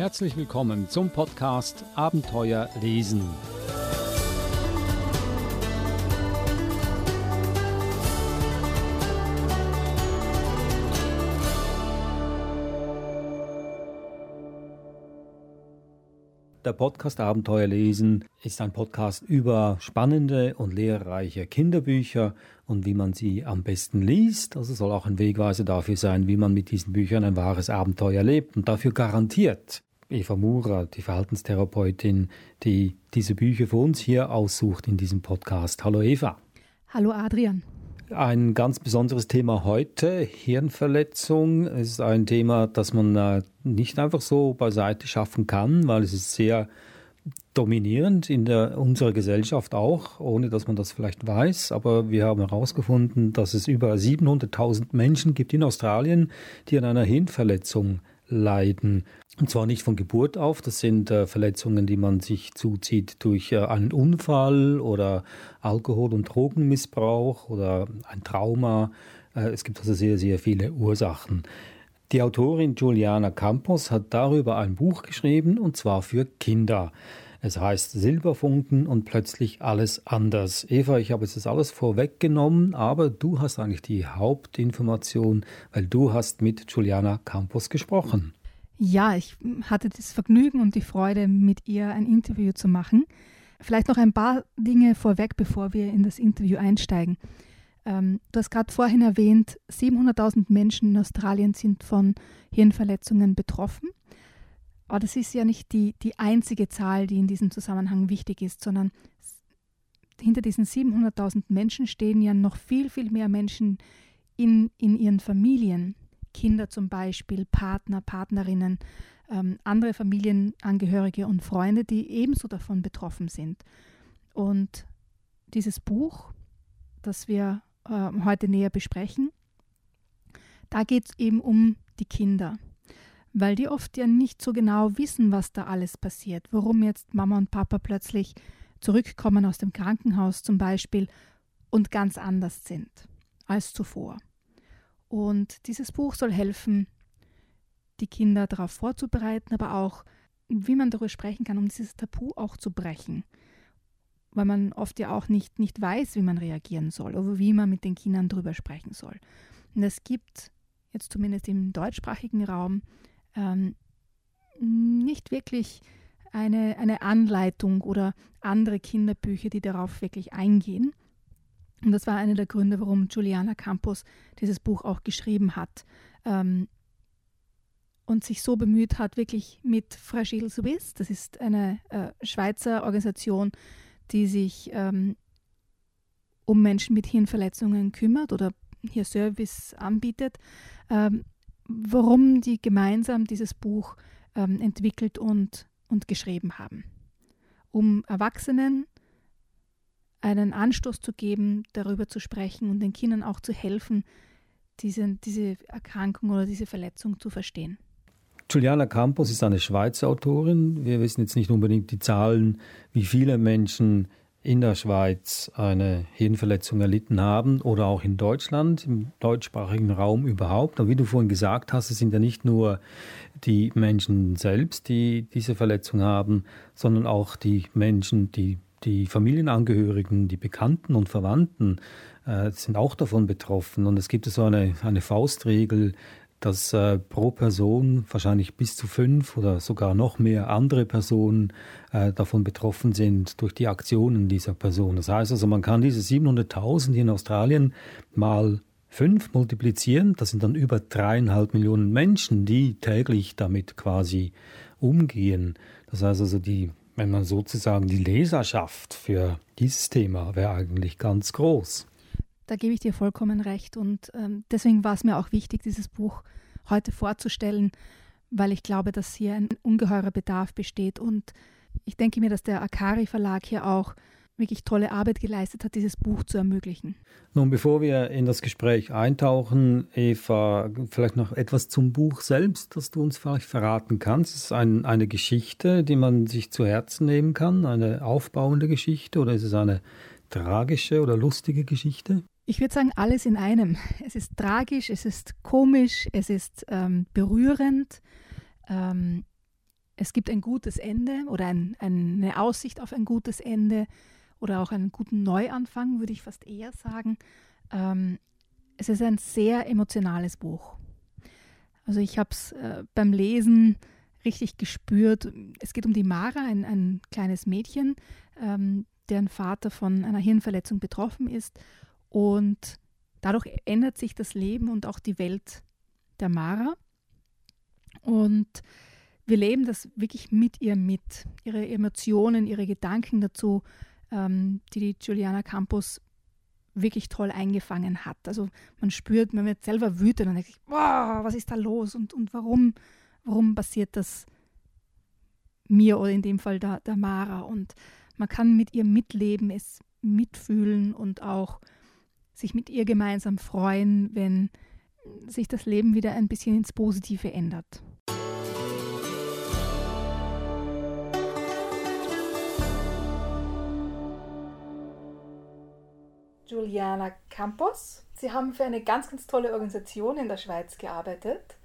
Herzlich willkommen zum Podcast Abenteuer lesen. Der Podcast Abenteuer lesen ist ein Podcast über spannende und lehrreiche Kinderbücher und wie man sie am besten liest. Also soll auch ein Wegweiser dafür sein, wie man mit diesen Büchern ein wahres Abenteuer lebt und dafür garantiert Eva Mura, die Verhaltenstherapeutin, die diese Bücher für uns hier aussucht in diesem Podcast. Hallo Eva. Hallo Adrian. Ein ganz besonderes Thema heute, Hirnverletzung. Es ist ein Thema, das man äh, nicht einfach so beiseite schaffen kann, weil es ist sehr dominierend in der, unserer Gesellschaft auch, ohne dass man das vielleicht weiß. Aber wir haben herausgefunden, dass es über 700.000 Menschen gibt in Australien, die an einer Hirnverletzung leiden. Und zwar nicht von Geburt auf, das sind äh, Verletzungen, die man sich zuzieht durch äh, einen Unfall oder Alkohol- und Drogenmissbrauch oder ein Trauma. Äh, es gibt also sehr, sehr viele Ursachen. Die Autorin Juliana Campos hat darüber ein Buch geschrieben und zwar für Kinder. Es heißt Silberfunken und plötzlich alles anders. Eva, ich habe jetzt das alles vorweggenommen, aber du hast eigentlich die Hauptinformation, weil du hast mit Juliana Campos gesprochen. Ja, ich hatte das Vergnügen und die Freude, mit ihr ein Interview zu machen. Vielleicht noch ein paar Dinge vorweg, bevor wir in das Interview einsteigen. Ähm, du hast gerade vorhin erwähnt, 700.000 Menschen in Australien sind von Hirnverletzungen betroffen. Aber das ist ja nicht die, die einzige Zahl, die in diesem Zusammenhang wichtig ist, sondern hinter diesen 700.000 Menschen stehen ja noch viel, viel mehr Menschen in, in ihren Familien, Kinder zum Beispiel, Partner, Partnerinnen, ähm, andere Familienangehörige und Freunde, die ebenso davon betroffen sind. Und dieses Buch, das wir äh, heute näher besprechen, da geht es eben um die Kinder, weil die oft ja nicht so genau wissen, was da alles passiert, warum jetzt Mama und Papa plötzlich zurückkommen aus dem Krankenhaus zum Beispiel und ganz anders sind als zuvor. Und dieses Buch soll helfen, die Kinder darauf vorzubereiten, aber auch, wie man darüber sprechen kann, um dieses Tabu auch zu brechen. Weil man oft ja auch nicht, nicht weiß, wie man reagieren soll oder wie man mit den Kindern darüber sprechen soll. Und es gibt jetzt zumindest im deutschsprachigen Raum ähm, nicht wirklich eine, eine Anleitung oder andere Kinderbücher, die darauf wirklich eingehen. Und das war einer der Gründe, warum Juliana Campos dieses Buch auch geschrieben hat ähm, und sich so bemüht hat, wirklich mit Fragile Suisse, das ist eine äh, Schweizer Organisation, die sich ähm, um Menschen mit Hirnverletzungen kümmert oder hier Service anbietet, ähm, warum die gemeinsam dieses Buch ähm, entwickelt und, und geschrieben haben, um Erwachsenen einen Anstoß zu geben, darüber zu sprechen und den Kindern auch zu helfen, diese, diese Erkrankung oder diese Verletzung zu verstehen. Juliana Campos ist eine Schweizer Autorin. Wir wissen jetzt nicht unbedingt die Zahlen, wie viele Menschen in der Schweiz eine Hirnverletzung erlitten haben oder auch in Deutschland, im deutschsprachigen Raum überhaupt. Aber wie du vorhin gesagt hast, es sind ja nicht nur die Menschen selbst, die diese Verletzung haben, sondern auch die Menschen, die die Familienangehörigen, die Bekannten und Verwandten äh, sind auch davon betroffen. Und es gibt so eine, eine Faustregel, dass äh, pro Person wahrscheinlich bis zu fünf oder sogar noch mehr andere Personen äh, davon betroffen sind durch die Aktionen dieser Person. Das heißt also, man kann diese 700.000 in Australien mal fünf multiplizieren. Das sind dann über dreieinhalb Millionen Menschen, die täglich damit quasi umgehen. Das heißt also, die wenn man sozusagen die Leserschaft für dieses Thema wäre eigentlich ganz groß. Da gebe ich dir vollkommen recht und ähm, deswegen war es mir auch wichtig, dieses Buch heute vorzustellen, weil ich glaube, dass hier ein ungeheurer Bedarf besteht und ich denke mir, dass der Akari Verlag hier auch wirklich tolle Arbeit geleistet hat, dieses Buch zu ermöglichen. Nun, bevor wir in das Gespräch eintauchen, Eva, vielleicht noch etwas zum Buch selbst, das du uns vielleicht verraten kannst. Es ist ein, eine Geschichte, die man sich zu Herzen nehmen kann, eine aufbauende Geschichte oder ist es eine tragische oder lustige Geschichte? Ich würde sagen, alles in einem. Es ist tragisch, es ist komisch, es ist ähm, berührend. Ähm, es gibt ein gutes Ende oder ein, eine Aussicht auf ein gutes Ende oder auch einen guten Neuanfang, würde ich fast eher sagen. Ähm, es ist ein sehr emotionales Buch. Also ich habe es äh, beim Lesen richtig gespürt. Es geht um die Mara, ein, ein kleines Mädchen, ähm, deren Vater von einer Hirnverletzung betroffen ist. Und dadurch ändert sich das Leben und auch die Welt der Mara. Und wir leben das wirklich mit ihr mit. Ihre Emotionen, ihre Gedanken dazu, ähm, die die Juliana Campos wirklich toll eingefangen hat. Also man spürt, man wird selber wütend und denkt sich, wow, was ist da los und, und warum, warum passiert das mir oder in dem Fall der, der Mara? Und man kann mit ihr mitleben, es mitfühlen und auch sich mit ihr gemeinsam freuen, wenn sich das Leben wieder ein bisschen ins Positive ändert. Juliana Campos. Sie haben für eine ganz, ganz tolle Organisation in der Schweiz gearbeitet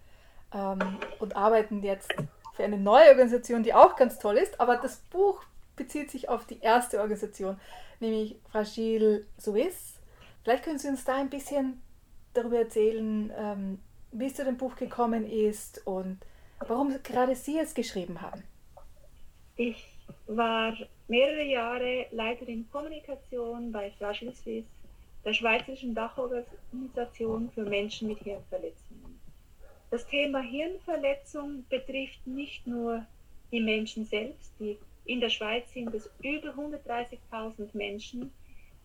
ähm, und arbeiten jetzt für eine neue Organisation, die auch ganz toll ist. Aber das Buch bezieht sich auf die erste Organisation, nämlich Fragile Suisse. Vielleicht können Sie uns da ein bisschen darüber erzählen, ähm, wie es zu dem Buch gekommen ist und warum gerade Sie es geschrieben haben. Ich war mehrere Jahre Leiterin Kommunikation bei Fragile Suisse der Schweizerischen Dachorganisation für Menschen mit Hirnverletzungen. Das Thema Hirnverletzung betrifft nicht nur die Menschen selbst, die in der Schweiz sind es über 130.000 Menschen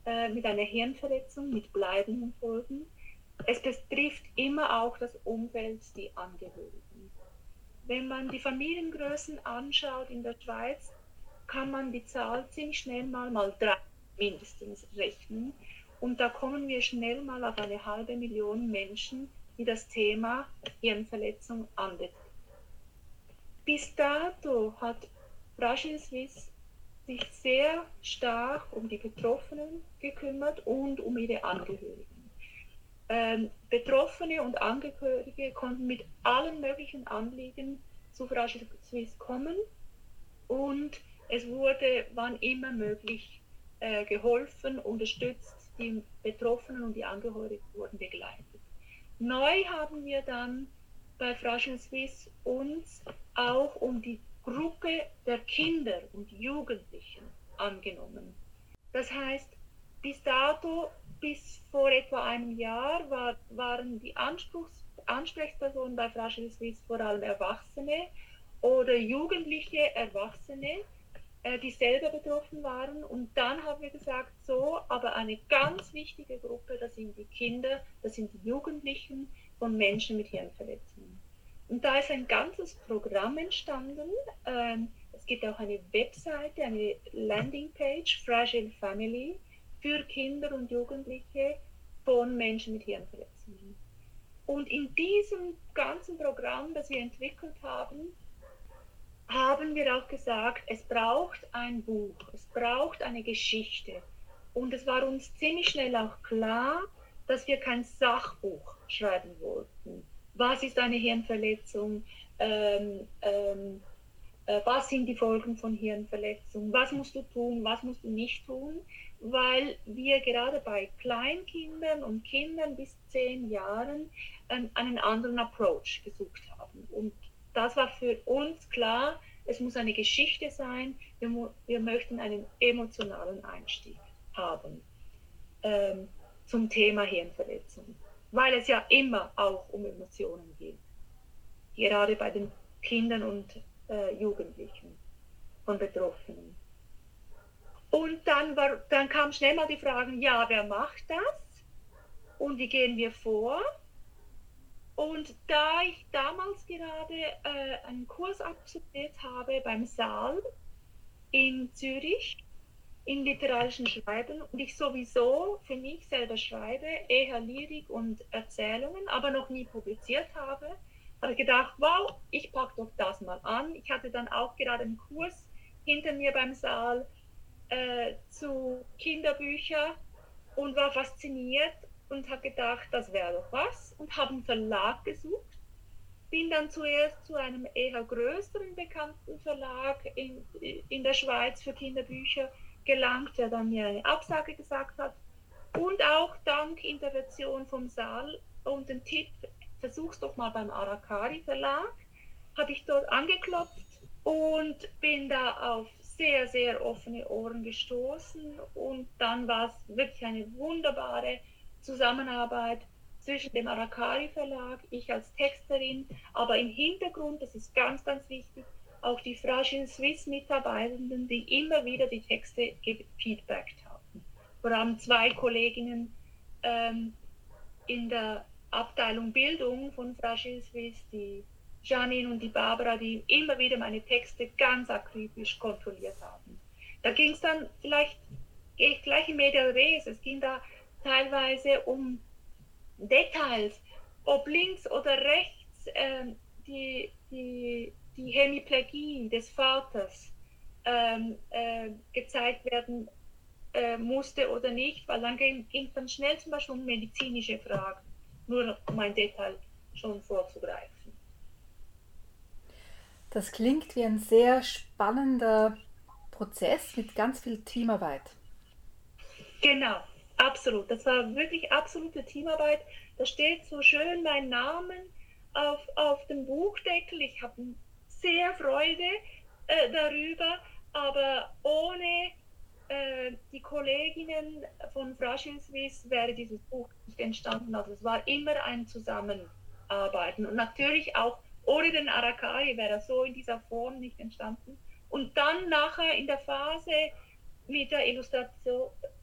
äh, mit einer Hirnverletzung, mit bleibenden Folgen. Es betrifft immer auch das Umfeld, die Angehörigen. Wenn man die Familiengrößen anschaut in der Schweiz, kann man die Zahl ziemlich schnell mal mal drei mindestens rechnen. Und da kommen wir schnell mal auf eine halbe Million Menschen, die das Thema Hirnverletzung anbetrifft. Bis dato hat Fragile Swiss sich sehr stark um die Betroffenen gekümmert und um ihre Angehörigen. Ähm, Betroffene und Angehörige konnten mit allen möglichen Anliegen zu Fragile Swiss kommen und es wurde, wann immer möglich, äh, geholfen, unterstützt, die Betroffenen und die Angehörigen wurden begleitet. Neu haben wir dann bei Fragile Swiss uns auch um die Gruppe der Kinder und Jugendlichen angenommen. Das heißt, bis dato, bis vor etwa einem Jahr, war, waren die Anspruchs Ansprechpersonen bei Fragile Swiss vor allem Erwachsene oder jugendliche Erwachsene, äh, die selber betroffen waren. Und dann haben wir gesagt, so, aber eine ganz wichtige Gruppe, das sind die Kinder, das sind die Jugendlichen von Menschen mit Hirnverletzungen. Und da ist ein ganzes Programm entstanden. Ähm, es gibt auch eine Webseite, eine Landingpage, Fragile Family, für Kinder und Jugendliche von Menschen mit Hirnverletzungen. Und in diesem ganzen Programm, das wir entwickelt haben, haben wir auch gesagt, es braucht ein Buch, es braucht eine Geschichte. Und es war uns ziemlich schnell auch klar, dass wir kein Sachbuch schreiben wollten. Was ist eine Hirnverletzung? Ähm, ähm, äh, was sind die Folgen von Hirnverletzung? Was musst du tun? Was musst du nicht tun? Weil wir gerade bei Kleinkindern und Kindern bis zehn Jahren ähm, einen anderen Approach gesucht haben. Und das war für uns klar, es muss eine Geschichte sein, wir, wir möchten einen emotionalen Einstieg haben ähm, zum Thema Hirnverletzung, weil es ja immer auch um Emotionen geht, gerade bei den Kindern und äh, Jugendlichen von Betroffenen. Und dann, war, dann kam schnell mal die Frage, ja, wer macht das? Und wie gehen wir vor? Und da ich damals gerade äh, einen Kurs absolviert habe beim Saal in Zürich in literarischen Schreiben und ich sowieso für mich selber schreibe, eher Lyrik und Erzählungen, aber noch nie publiziert habe, habe ich gedacht, wow, ich packe doch das mal an. Ich hatte dann auch gerade einen Kurs hinter mir beim Saal äh, zu Kinderbüchern und war fasziniert und habe gedacht, das wäre doch was und habe einen Verlag gesucht bin dann zuerst zu einem eher größeren bekannten Verlag in, in der Schweiz für Kinderbücher gelangt, der dann mir eine Absage gesagt hat. Und auch dank Intervention vom Saal und dem Tipp, versuch's doch mal beim Arakari Verlag, habe ich dort angeklopft und bin da auf sehr, sehr offene Ohren gestoßen. Und dann war es wirklich eine wunderbare Zusammenarbeit zwischen dem Arakari Verlag, ich als Texterin, aber im Hintergrund, das ist ganz, ganz wichtig, auch die Fragile Swiss Mitarbeitenden, die immer wieder die Texte gefeedbackt haben. Vor allem zwei Kolleginnen ähm, in der Abteilung Bildung von Fragile Swiss, die Janine und die Barbara, die immer wieder meine Texte ganz akribisch kontrolliert haben. Da ging es dann vielleicht, gehe ich gleich in Medial Res, es ging da teilweise um Details, ob links oder rechts äh, die, die, die Hemiplegie des Vaters ähm, äh, gezeigt werden äh, musste oder nicht, weil dann ging es dann schnell zum Beispiel um medizinische Fragen, nur um ein Detail schon vorzugreifen. Das klingt wie ein sehr spannender Prozess mit ganz viel Teamarbeit. Genau, absolut. Das war wirklich absolute Teamarbeit. Da steht so schön mein Name auf, auf dem Buchdeckel. Ich habe sehr Freude äh, darüber, aber ohne äh, die Kolleginnen von Fragile Swiss wäre dieses Buch nicht entstanden. Also es war immer ein Zusammenarbeiten und natürlich auch ohne den Arakari wäre er so in dieser Form nicht entstanden. Und dann nachher in der Phase mit der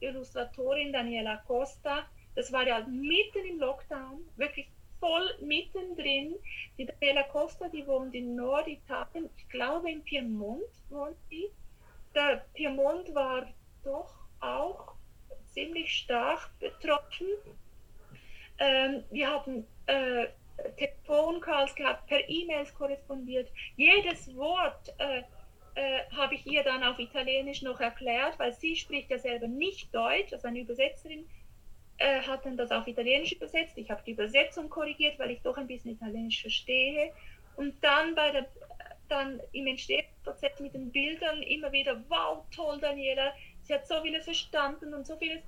Illustratorin Daniela Costa, das war ja mitten im Lockdown, wirklich voll mittendrin. Die Daniela Costa, die wohnt in Norditalien, ich glaube in Piemont wohnt sie. Der Piemont war doch auch ziemlich stark betroffen. Ähm, wir haben äh, Telefoncalls gehabt, per E-Mails korrespondiert. Jedes Wort äh, äh, habe ich ihr dann auf Italienisch noch erklärt, weil sie spricht ja selber nicht Deutsch, also eine Übersetzerin äh, hat dann das auf Italienisch übersetzt. Ich habe die Übersetzung korrigiert, weil ich doch ein bisschen Italienisch verstehe. Und dann bei der dann im Entstehungsprozess mit den Bildern immer wieder, wow, toll, Daniela, sie hat so vieles verstanden und so vieles.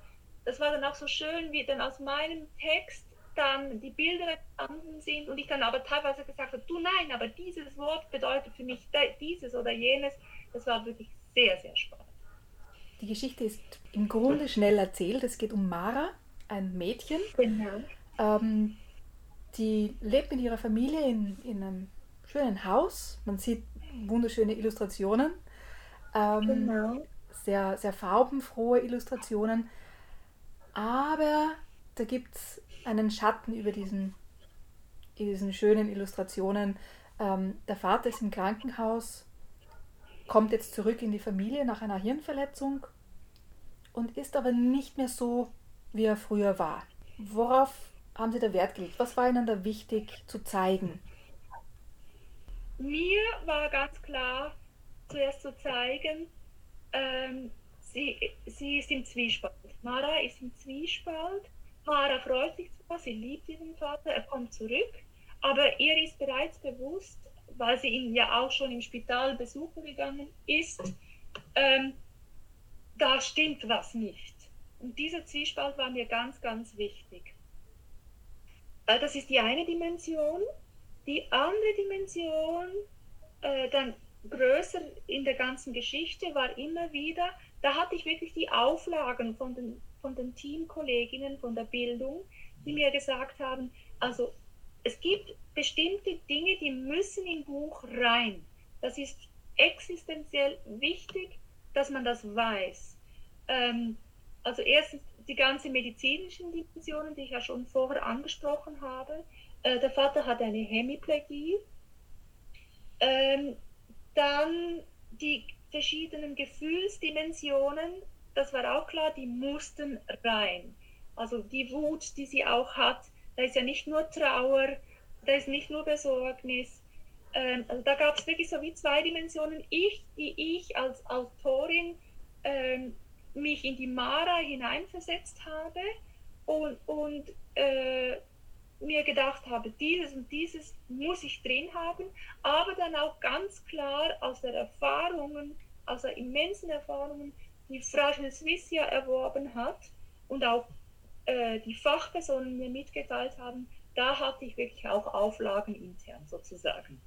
Das war dann auch so schön, wie dann aus meinem Text dann die Bilder entstanden sind und ich dann aber teilweise gesagt habe, du nein, aber dieses Wort bedeutet für mich dieses oder jenes. Das war wirklich sehr, sehr spannend. Die Geschichte ist im Grunde schnell erzählt. Es geht um Mara, ein Mädchen. Genau. Ähm, die lebt mit ihrer Familie in, in einem schönen Haus. Man sieht wunderschöne Illustrationen. Ähm, genau. Sehr, sehr farbenfrohe Illustrationen. Aber da gibt es einen Schatten über diesen, diesen schönen Illustrationen. Ähm, der Vater ist im Krankenhaus, kommt jetzt zurück in die Familie nach einer Hirnverletzung und ist aber nicht mehr so, wie er früher war. Worauf haben Sie da Wert gelegt? Was war Ihnen da wichtig zu zeigen? Mir war ganz klar zuerst zu zeigen, ähm, sie, sie ist im Zwiespalt. Mara ist im Zwiespalt Mara freut sich zwar, sie liebt diesen Vater, er kommt zurück, aber ihr ist bereits bewusst, weil sie ihn ja auch schon im Spital besuchen gegangen ist, ähm, da stimmt was nicht. Und dieser Zwiespalt war mir ganz, ganz wichtig. Äh, das ist die eine Dimension. Die andere Dimension, äh, dann größer in der ganzen Geschichte, war immer wieder, da hatte ich wirklich die Auflagen von den von den Teamkolleginnen von der Bildung, die mir gesagt haben, also es gibt bestimmte Dinge, die müssen im Buch rein. Das ist existenziell wichtig, dass man das weiß. Ähm, also erstens die ganzen medizinischen Dimensionen, die ich ja schon vorher angesprochen habe. Äh, der Vater hat eine Hemiplegie. Ähm, dann die verschiedenen Gefühlsdimensionen, das war auch klar, die mussten rein. Also die Wut, die sie auch hat, da ist ja nicht nur Trauer, da ist nicht nur Besorgnis. Ähm, also da gab es wirklich so wie zwei Dimensionen. Ich, die ich als Autorin ähm, mich in die Mara hineinversetzt habe und, und äh, mir gedacht habe, dieses und dieses muss ich drin haben, aber dann auch ganz klar aus der Erfahrungen, aus der immensen Erfahrungen, die Fragile Swiss ja erworben hat und auch äh, die Fachpersonen mir mitgeteilt haben, da hatte ich wirklich auch Auflagen intern sozusagen.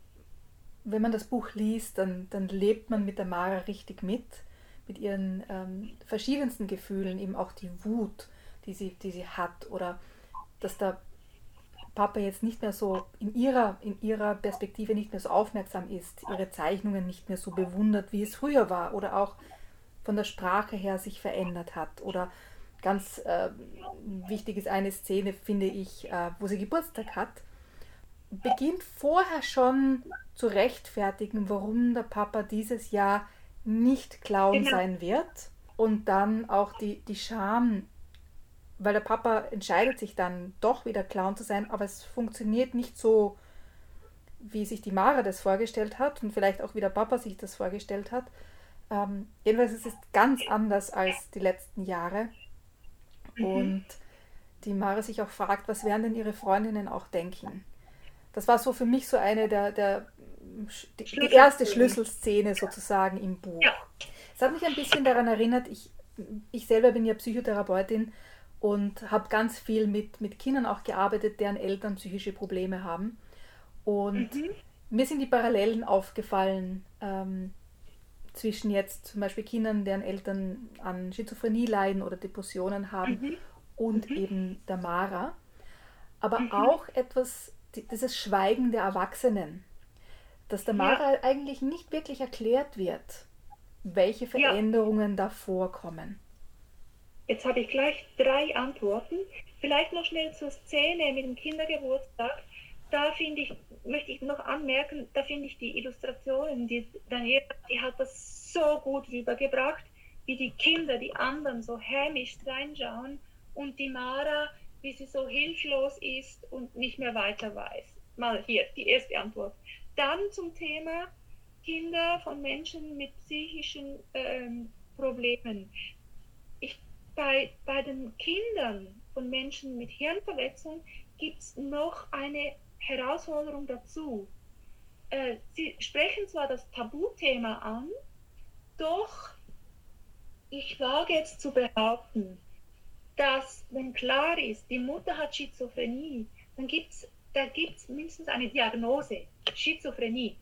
Wenn man das Buch liest, dann, dann lebt man mit der Mara richtig mit, mit ihren ähm, verschiedensten Gefühlen, eben auch die Wut, die sie, die sie hat oder dass der Papa jetzt nicht mehr so in ihrer, in ihrer Perspektive nicht mehr so aufmerksam ist, ihre Zeichnungen nicht mehr so bewundert, wie es früher war oder auch von der Sprache her sich verändert hat oder ganz äh, wichtig ist eine Szene, finde ich, äh, wo sie Geburtstag hat, beginnt vorher schon zu rechtfertigen, warum der Papa dieses Jahr nicht Clown genau. sein wird und dann auch die, die Scham, weil der Papa entscheidet sich dann doch wieder Clown zu sein, aber es funktioniert nicht so, wie sich die Mara das vorgestellt hat und vielleicht auch wie der Papa sich das vorgestellt hat. Ähm, jedenfalls ist es ganz anders als die letzten Jahre. Mhm. Und die Mara sich auch fragt, was werden denn ihre Freundinnen auch denken? Das war so für mich so eine der, der die, erste Schlüsselszene sozusagen im Buch. Ja. Es hat mich ein bisschen daran erinnert, ich, ich selber bin ja Psychotherapeutin und habe ganz viel mit, mit Kindern auch gearbeitet, deren Eltern psychische Probleme haben. Und mhm. mir sind die Parallelen aufgefallen ähm, zwischen jetzt zum Beispiel Kindern, deren Eltern an Schizophrenie leiden oder Depressionen haben mhm und mhm. eben der Mara, aber mhm. auch etwas, dieses Schweigen der Erwachsenen, dass der Mara ja. eigentlich nicht wirklich erklärt wird, welche Veränderungen ja. da vorkommen. Jetzt habe ich gleich drei Antworten. Vielleicht noch schnell zur Szene mit dem Kindergeburtstag. Da finde ich, möchte ich noch anmerken, da finde ich die Illustrationen, die Daniela, die hat das so gut rübergebracht, wie die Kinder, die anderen so hämisch reinschauen und die Mara, wie sie so hilflos ist und nicht mehr weiter weiß. Mal hier die erste Antwort. Dann zum Thema Kinder von Menschen mit psychischen ähm, Problemen. Ich, bei, bei den Kindern von Menschen mit Hirnverletzung gibt es noch eine Herausforderung dazu. Äh, sie sprechen zwar das Tabuthema an, doch ich wage jetzt zu behaupten, dass, wenn klar ist, die Mutter hat Schizophrenie, dann gibt es da gibt's mindestens eine Diagnose, Schizophrenie.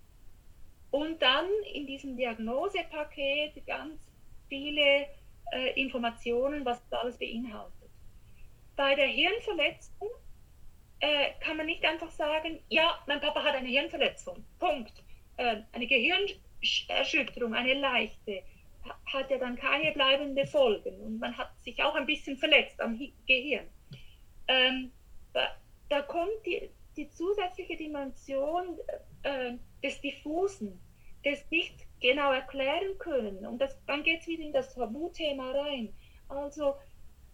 Und dann in diesem Diagnosepaket ganz viele äh, Informationen, was das alles beinhaltet. Bei der Hirnverletzung äh, kann man nicht einfach sagen, ja, mein Papa hat eine Hirnverletzung, Punkt. Äh, eine Gehirnerschütterung, eine leichte hat ja dann keine bleibenden Folgen und man hat sich auch ein bisschen verletzt am Gehirn. Ähm, da, da, kommt die, die zusätzliche Dimension äh, des Diffusen, des nicht genau erklären können. Und das, dann geht es wieder in das Tabuthema rein. Also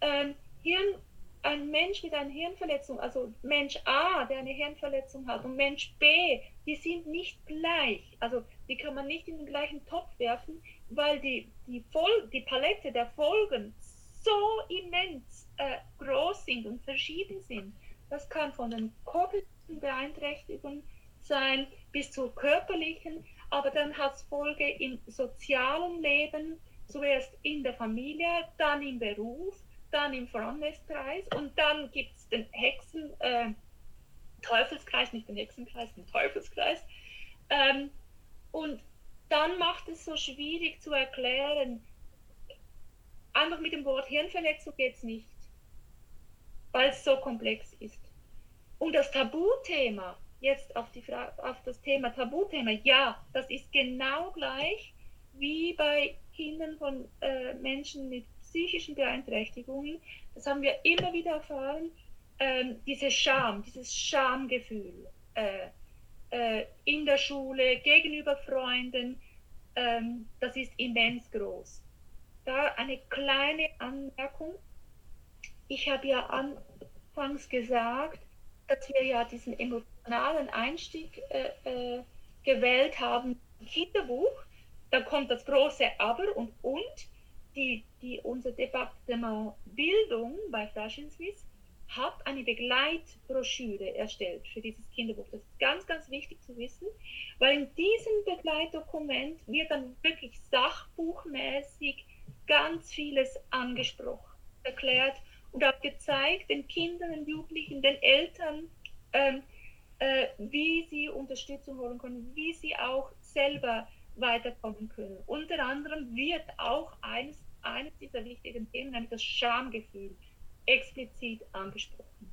ähm, Hirn, ein Mensch mit einer Hirnverletzung, also Mensch A, der eine Hirnverletzung hat, und Mensch B, die sind nicht gleich. Also die kann man nicht in den gleichen Topf werfen weil die, die, Fol die Palette der Folgen so immens äh, groß sind und verschieden sind. Das kann von den kognitiven Beeinträchtigungen sein bis zu körperlichen, aber dann hat es Folge im sozialen Leben, zuerst in der Familie, dann im Beruf, dann im Freundeskreis und dann gibt es den Hexen, äh, Teufelskreis, nicht den Hexenkreis, den Teufelskreis. Ähm, und dann macht es so schwierig zu erklären. Einfach mit dem Wort Hirnverletzung geht es nicht, weil es so komplex ist. Und das Tabuthema, jetzt auf, die auf das Thema Tabuthema, ja, das ist genau gleich wie bei Kindern von äh, Menschen mit psychischen Beeinträchtigungen. Das haben wir immer wieder erfahren, ähm, diese Scham, dieses Schamgefühl. Äh, äh, in der Schule, gegenüber Freunden, ähm, das ist immens groß. Da eine kleine Anmerkung. Ich habe ja anfangs gesagt, dass wir ja diesen emotionalen Einstieg äh, äh, gewählt haben Kinderbuch. Da kommt das große Aber und und. Die, die, unser Departement Bildung bei Fragile Swiss hat eine Begleitbroschüre erstellt für dieses Kinderbuch. Das ist ganz, ganz wichtig zu wissen, weil in diesem Begleitdokument wird dann wirklich sachbuchmäßig ganz vieles angesprochen, erklärt und auch gezeigt den Kindern, den Jugendlichen, den Eltern, ähm, äh, wie sie Unterstützung holen können, wie sie auch selber weiterkommen können. Unter anderem wird auch eines, eines dieser wichtigen Themen, nämlich das Schamgefühl, explizit angesprochen.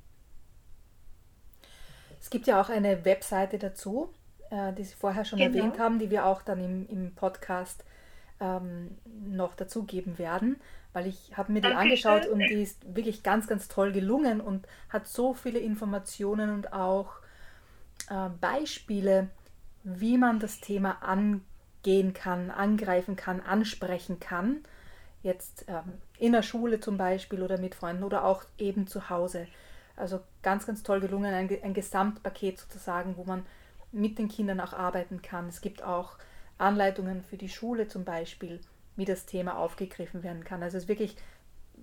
Es gibt ja auch eine Webseite dazu, äh, die Sie vorher schon genau. erwähnt haben, die wir auch dann im, im Podcast ähm, noch dazugeben werden, weil ich habe mir die angeschaut und die ist wirklich ganz, ganz toll gelungen und hat so viele Informationen und auch äh, Beispiele, wie man das Thema angehen kann, angreifen kann, ansprechen kann. Jetzt ähm, in der Schule zum Beispiel oder mit Freunden oder auch eben zu Hause. Also ganz, ganz toll gelungen, ein, ein Gesamtpaket sozusagen, wo man mit den Kindern auch arbeiten kann. Es gibt auch Anleitungen für die Schule zum Beispiel, wie das Thema aufgegriffen werden kann. Also es ist wirklich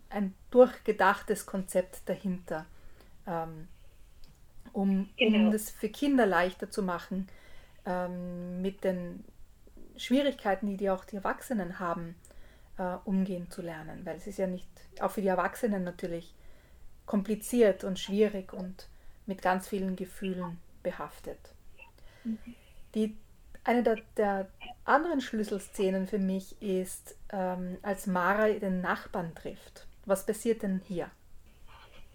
ein durchgedachtes Konzept dahinter, ähm, um, genau. um das für Kinder leichter zu machen, ähm, mit den Schwierigkeiten, die, die auch die Erwachsenen haben, äh, umgehen zu lernen. Weil es ist ja nicht, auch für die Erwachsenen natürlich, kompliziert und schwierig und mit ganz vielen Gefühlen behaftet. Mhm. Die eine der, der anderen Schlüsselszenen für mich ist, ähm, als Mara den Nachbarn trifft. Was passiert denn hier?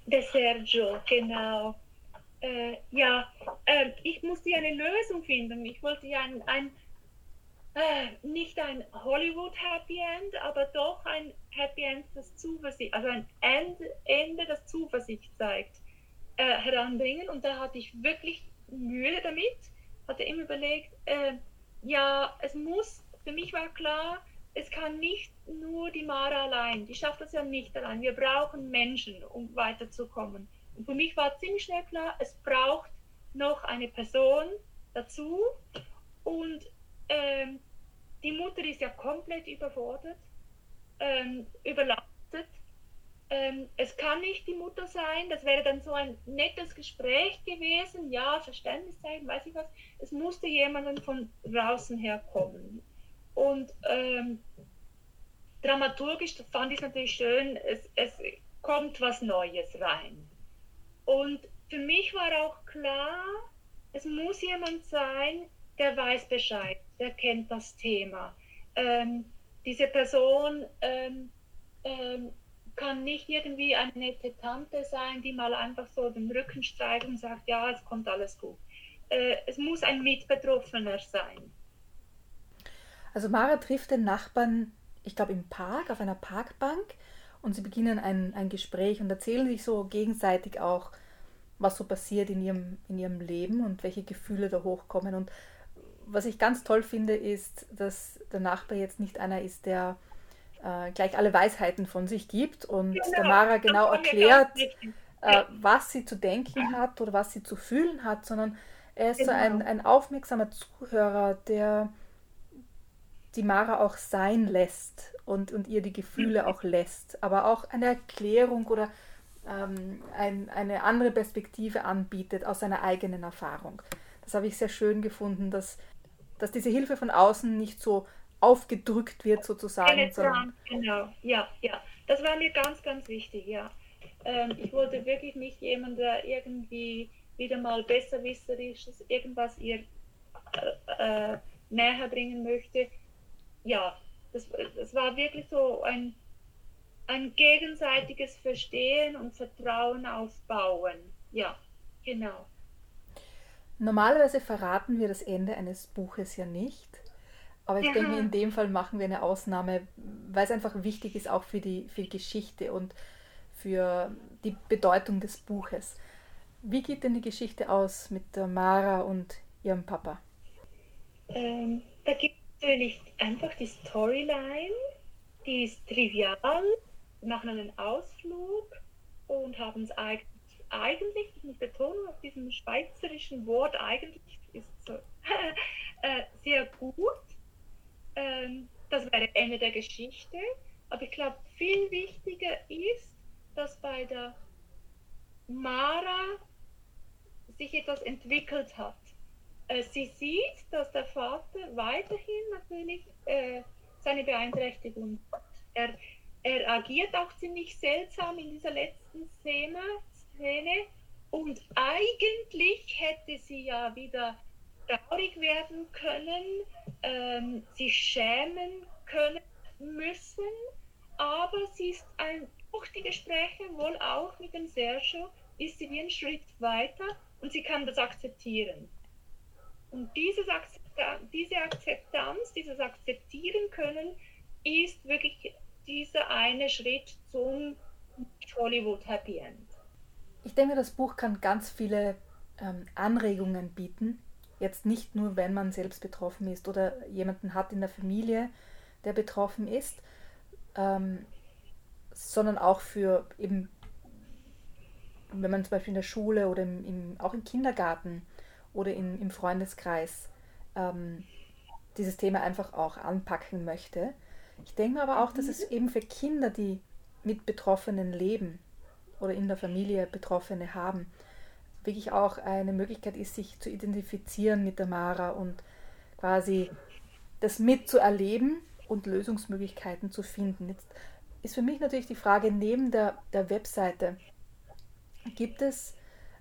Der Sergio, genau. Äh, ja, äh, ich musste eine Lösung finden. Ich wollte ja ein, ein äh, nicht ein Hollywood Happy End, aber doch ein Happy End, das Zuversicht, also ein End, Ende, das Zuversicht zeigt, äh, heranbringen. Und da hatte ich wirklich Mühe damit hatte immer überlegt, äh, ja, es muss, für mich war klar, es kann nicht nur die Mara allein, die schafft das ja nicht allein. Wir brauchen Menschen, um weiterzukommen. Und für mich war ziemlich schnell klar, es braucht noch eine Person dazu. Und ähm, die Mutter ist ja komplett überfordert, ähm, überlastet ähm, es kann nicht die Mutter sein, das wäre dann so ein nettes Gespräch gewesen, ja, Verständnis zeigen, weiß ich was. Es musste jemand von draußen herkommen. Und ähm, dramaturgisch fand ich es natürlich schön, es, es kommt was Neues rein. Und für mich war auch klar, es muss jemand sein, der weiß Bescheid, der kennt das Thema. Ähm, diese Person ähm, ähm, kann nicht irgendwie eine nette Tante sein, die mal einfach so den Rücken streicht und sagt, ja, es kommt alles gut. Äh, es muss ein Mitbetroffener sein. Also Mara trifft den Nachbarn, ich glaube im Park, auf einer Parkbank und sie beginnen ein, ein Gespräch und erzählen sich so gegenseitig auch, was so passiert in ihrem, in ihrem Leben und welche Gefühle da hochkommen. Und was ich ganz toll finde, ist, dass der Nachbar jetzt nicht einer ist, der äh, gleich alle Weisheiten von sich gibt und genau, der Mara genau erklärt, äh, was sie zu denken hat oder was sie zu fühlen hat, sondern er ist genau. so ein, ein aufmerksamer Zuhörer, der die Mara auch sein lässt und, und ihr die Gefühle auch lässt, aber auch eine Erklärung oder ähm, ein, eine andere Perspektive anbietet aus seiner eigenen Erfahrung. Das habe ich sehr schön gefunden, dass, dass diese Hilfe von außen nicht so aufgedrückt wird sozusagen. Sondern genau, ja, ja. Das war mir ganz, ganz wichtig, ja. Ähm, ich wollte wirklich nicht jemand, der irgendwie wieder mal besserwisserisches irgendwas ihr äh, äh, näher bringen möchte. Ja, das, das war wirklich so ein, ein gegenseitiges Verstehen und Vertrauen aufbauen. Ja, genau. Normalerweise verraten wir das Ende eines Buches ja nicht. Aber ich ja. denke, in dem Fall machen wir eine Ausnahme, weil es einfach wichtig ist, auch für die, für die Geschichte und für die Bedeutung des Buches. Wie geht denn die Geschichte aus mit Mara und ihrem Papa? Ähm, da gibt es natürlich einfach die Storyline, die ist trivial. Wir machen einen Ausflug und haben es eigentlich, eigentlich, ich muss betonen, auf diesem schweizerischen Wort, eigentlich ist so, äh, sehr gut ähm, das wäre Ende der Geschichte. Aber ich glaube, viel wichtiger ist, dass bei der Mara sich etwas entwickelt hat. Äh, sie sieht, dass der Vater weiterhin natürlich äh, seine Beeinträchtigung hat. Er, er agiert auch ziemlich seltsam in dieser letzten Szene, Szene und eigentlich hätte sie ja wieder traurig werden können, ähm, sich schämen können müssen, aber sie ist ein, durch die Gespräche wohl auch mit dem Sergio, ist sie wie einen Schritt weiter und sie kann das akzeptieren. Und dieses Akzeptanz, diese Akzeptanz, dieses Akzeptieren können, ist wirklich dieser eine Schritt zum Hollywood Happy End. Ich denke, das Buch kann ganz viele ähm, Anregungen bieten. Jetzt nicht nur, wenn man selbst betroffen ist oder jemanden hat in der Familie, der betroffen ist, ähm, sondern auch für eben, wenn man zum Beispiel in der Schule oder im, im, auch im Kindergarten oder in, im Freundeskreis ähm, dieses Thema einfach auch anpacken möchte. Ich denke aber auch, dass es mhm. eben für Kinder, die mit Betroffenen leben oder in der Familie Betroffene haben, wirklich auch eine Möglichkeit ist, sich zu identifizieren mit der Mara und quasi das mitzuerleben und Lösungsmöglichkeiten zu finden. Jetzt ist für mich natürlich die Frage, neben der, der Webseite, gibt es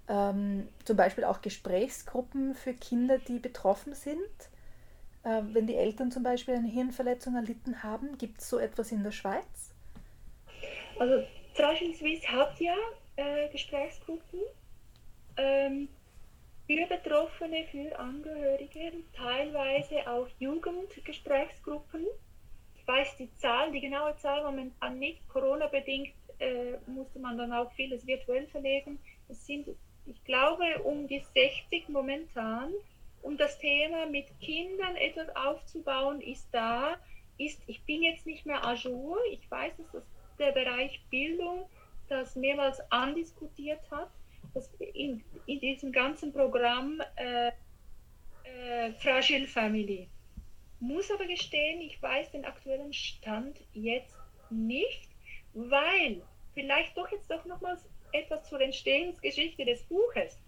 ähm, zum Beispiel auch Gesprächsgruppen für Kinder, die betroffen sind? Äh, wenn die Eltern zum Beispiel eine Hirnverletzung erlitten haben, gibt es so etwas in der Schweiz? Also Fragile Swiss hat ja äh, Gesprächsgruppen ähm, für Betroffene, für Angehörige, teilweise auch Jugendgesprächsgruppen weiß die Zahl, die genaue Zahl momentan nicht. Corona-bedingt äh, musste man dann auch vieles virtuell verlegen. Es sind, ich glaube, um die 60 momentan. Um das Thema mit Kindern etwas aufzubauen, ist da. Ist, ich bin jetzt nicht mehr à jour. Ich weiß, dass das der Bereich Bildung das mehrmals andiskutiert hat, in, in diesem ganzen Programm äh, äh, Fragile Family muss aber gestehen, ich weiß den aktuellen Stand jetzt nicht, weil vielleicht doch jetzt doch nochmals etwas zur Entstehungsgeschichte des Buches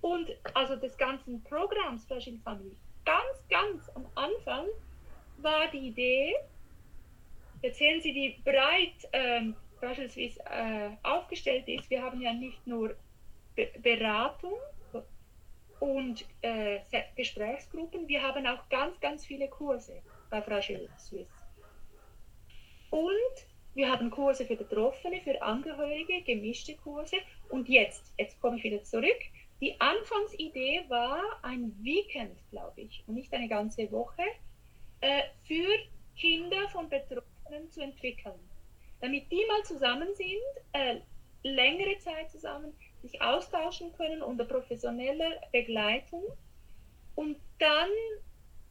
und also des ganzen Programms Fragile Family. Ganz, ganz am Anfang war die Idee, sehen Sie, wie breit ähm, Fragile Swiss äh, aufgestellt ist. Wir haben ja nicht nur Be Beratung, und äh, Gesprächsgruppen. Wir haben auch ganz, ganz viele Kurse bei Fragile Suisse. Und wir haben Kurse für Betroffene, für Angehörige, gemischte Kurse. Und jetzt, jetzt komme ich wieder zurück. Die Anfangsidee war ein Weekend, glaube ich, und nicht eine ganze Woche, äh, für Kinder von Betroffenen zu entwickeln. Damit die mal zusammen sind, äh, längere Zeit zusammen, sich austauschen können unter professioneller Begleitung. Und dann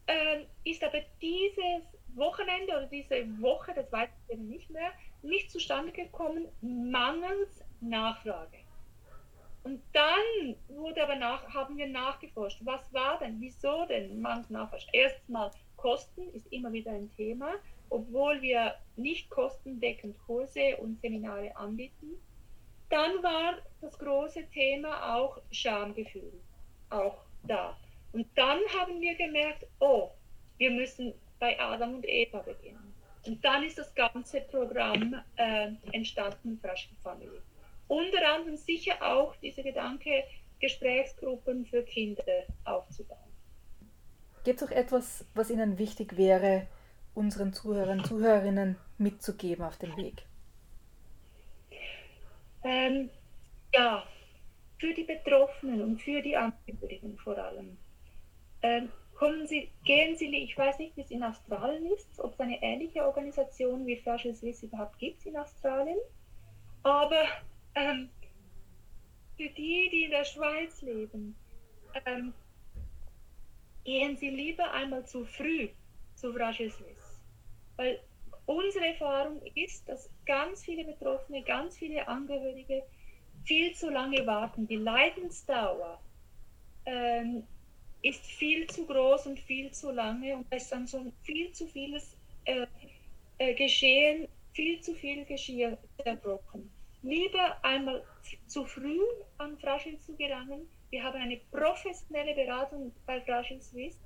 äh, ist aber dieses Wochenende oder diese Woche, das weiß ich nicht mehr, nicht zustande gekommen, mangels Nachfrage. Und dann wurde aber nach, haben wir nachgeforscht, was war denn, wieso denn mangels Nachfrage? Erstmal Kosten ist immer wieder ein Thema, obwohl wir nicht kostendeckend Kurse und Seminare anbieten. Dann war das große Thema auch Schamgefühl, auch da. Und dann haben wir gemerkt, oh, wir müssen bei Adam und Eva beginnen. Und dann ist das ganze Programm äh, entstanden, Fragile Family. Unter anderem sicher auch dieser Gedanke, Gesprächsgruppen für Kinder aufzubauen. Gibt es auch etwas, was Ihnen wichtig wäre, unseren Zuhörern, Zuhörerinnen mitzugeben auf dem Weg? Ähm, ja, für die Betroffenen und für die Angehörigen vor allem. Ähm, kommen Sie, gehen Sie, ich weiß nicht, wie es in Australien ist, ob es eine ähnliche Organisation wie Fragile Swiss überhaupt gibt in Australien, aber ähm, für die, die in der Schweiz leben, ähm, gehen Sie lieber einmal zu früh zu Fragile Swiss. Weil unsere Erfahrung ist, dass ganz viele Betroffene, ganz viele Angehörige viel zu lange warten. Die Leidensdauer ähm, ist viel zu groß und viel zu lange und es ist dann schon viel zu vieles äh, äh, geschehen, viel zu viel Geschirr zerbrochen. Lieber einmal zu früh an Fragile zu gelangen. Wir haben eine professionelle Beratung bei Fragile Swiss,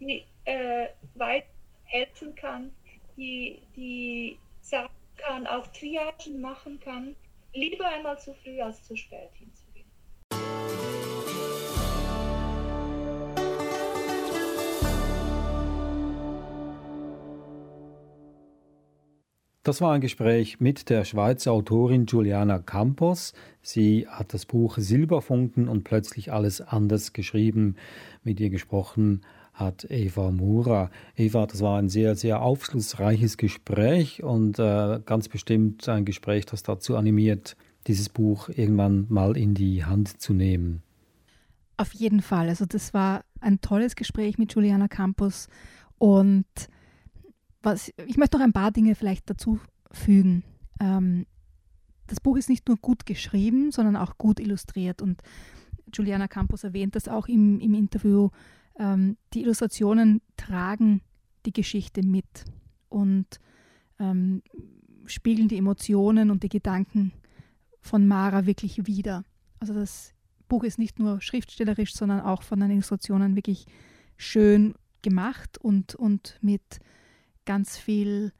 die äh, weit helfen kann, die, die sagen kann, auch Triagen machen kann. Lieber einmal zu früh als zu spät hinzu. Das war ein Gespräch mit der Schweizer Autorin Juliana Campos. Sie hat das Buch Silberfunken und plötzlich alles anders geschrieben. Mit ihr gesprochen hat Eva Mura. Eva, das war ein sehr, sehr aufschlussreiches Gespräch und äh, ganz bestimmt ein Gespräch, das dazu animiert, dieses Buch irgendwann mal in die Hand zu nehmen. Auf jeden Fall. Also das war ein tolles Gespräch mit Juliana Campos und was, ich möchte noch ein paar Dinge vielleicht dazu fügen. Ähm, das Buch ist nicht nur gut geschrieben, sondern auch gut illustriert. Und Juliana Campos erwähnt das auch im, im Interview. Ähm, die Illustrationen tragen die Geschichte mit und ähm, spiegeln die Emotionen und die Gedanken von Mara wirklich wider. Also das Buch ist nicht nur schriftstellerisch, sondern auch von den Illustrationen wirklich schön gemacht und, und mit ganz viel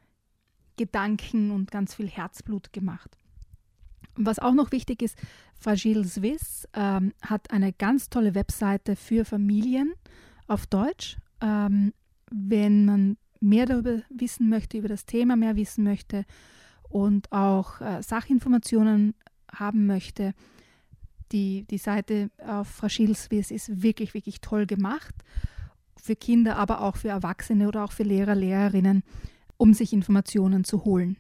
Gedanken und ganz viel Herzblut gemacht. Was auch noch wichtig ist, Fragile Swiss ähm, hat eine ganz tolle Webseite für Familien auf Deutsch. Ähm, wenn man mehr darüber wissen möchte, über das Thema mehr wissen möchte und auch äh, Sachinformationen haben möchte, die, die Seite auf Fragile Swiss ist wirklich, wirklich toll gemacht für Kinder, aber auch für Erwachsene oder auch für Lehrer, Lehrerinnen, um sich Informationen zu holen.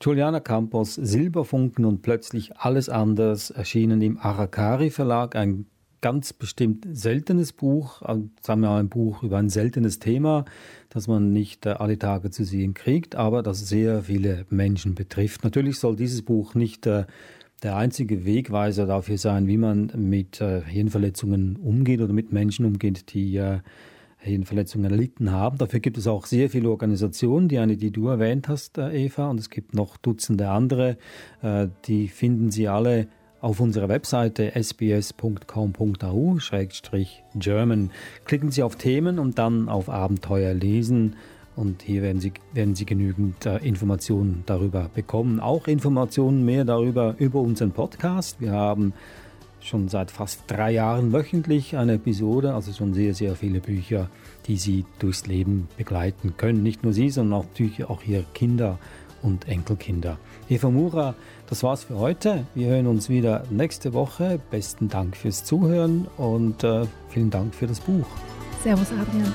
Juliana Campos, Silberfunken und plötzlich alles anders erschienen im Arakari Verlag, ein ganz bestimmt seltenes Buch, äh, sagen wir mal ein Buch über ein seltenes Thema, das man nicht äh, alle Tage zu sehen kriegt, aber das sehr viele Menschen betrifft. Natürlich soll dieses Buch nicht äh, der einzige Wegweiser dafür sein, wie man mit Hirnverletzungen umgeht oder mit Menschen umgeht, die Hirnverletzungen erlitten haben. Dafür gibt es auch sehr viele Organisationen, die eine, die du erwähnt hast, äh, Eva, und es gibt noch Dutzende andere. Äh, die finden Sie alle auf unserer Webseite sbs.com.au-german. Klicken Sie auf Themen und dann auf Abenteuer lesen. Und hier werden Sie, werden Sie genügend äh, Informationen darüber bekommen. Auch Informationen mehr darüber über unseren Podcast. Wir haben schon seit fast drei Jahren wöchentlich eine Episode, also schon sehr, sehr viele Bücher, die Sie durchs Leben begleiten können. Nicht nur Sie, sondern auch, natürlich auch Ihre Kinder und Enkelkinder. Eva Mura, das war's für heute. Wir hören uns wieder nächste Woche. Besten Dank fürs Zuhören und äh, vielen Dank für das Buch. Servus, Adrian.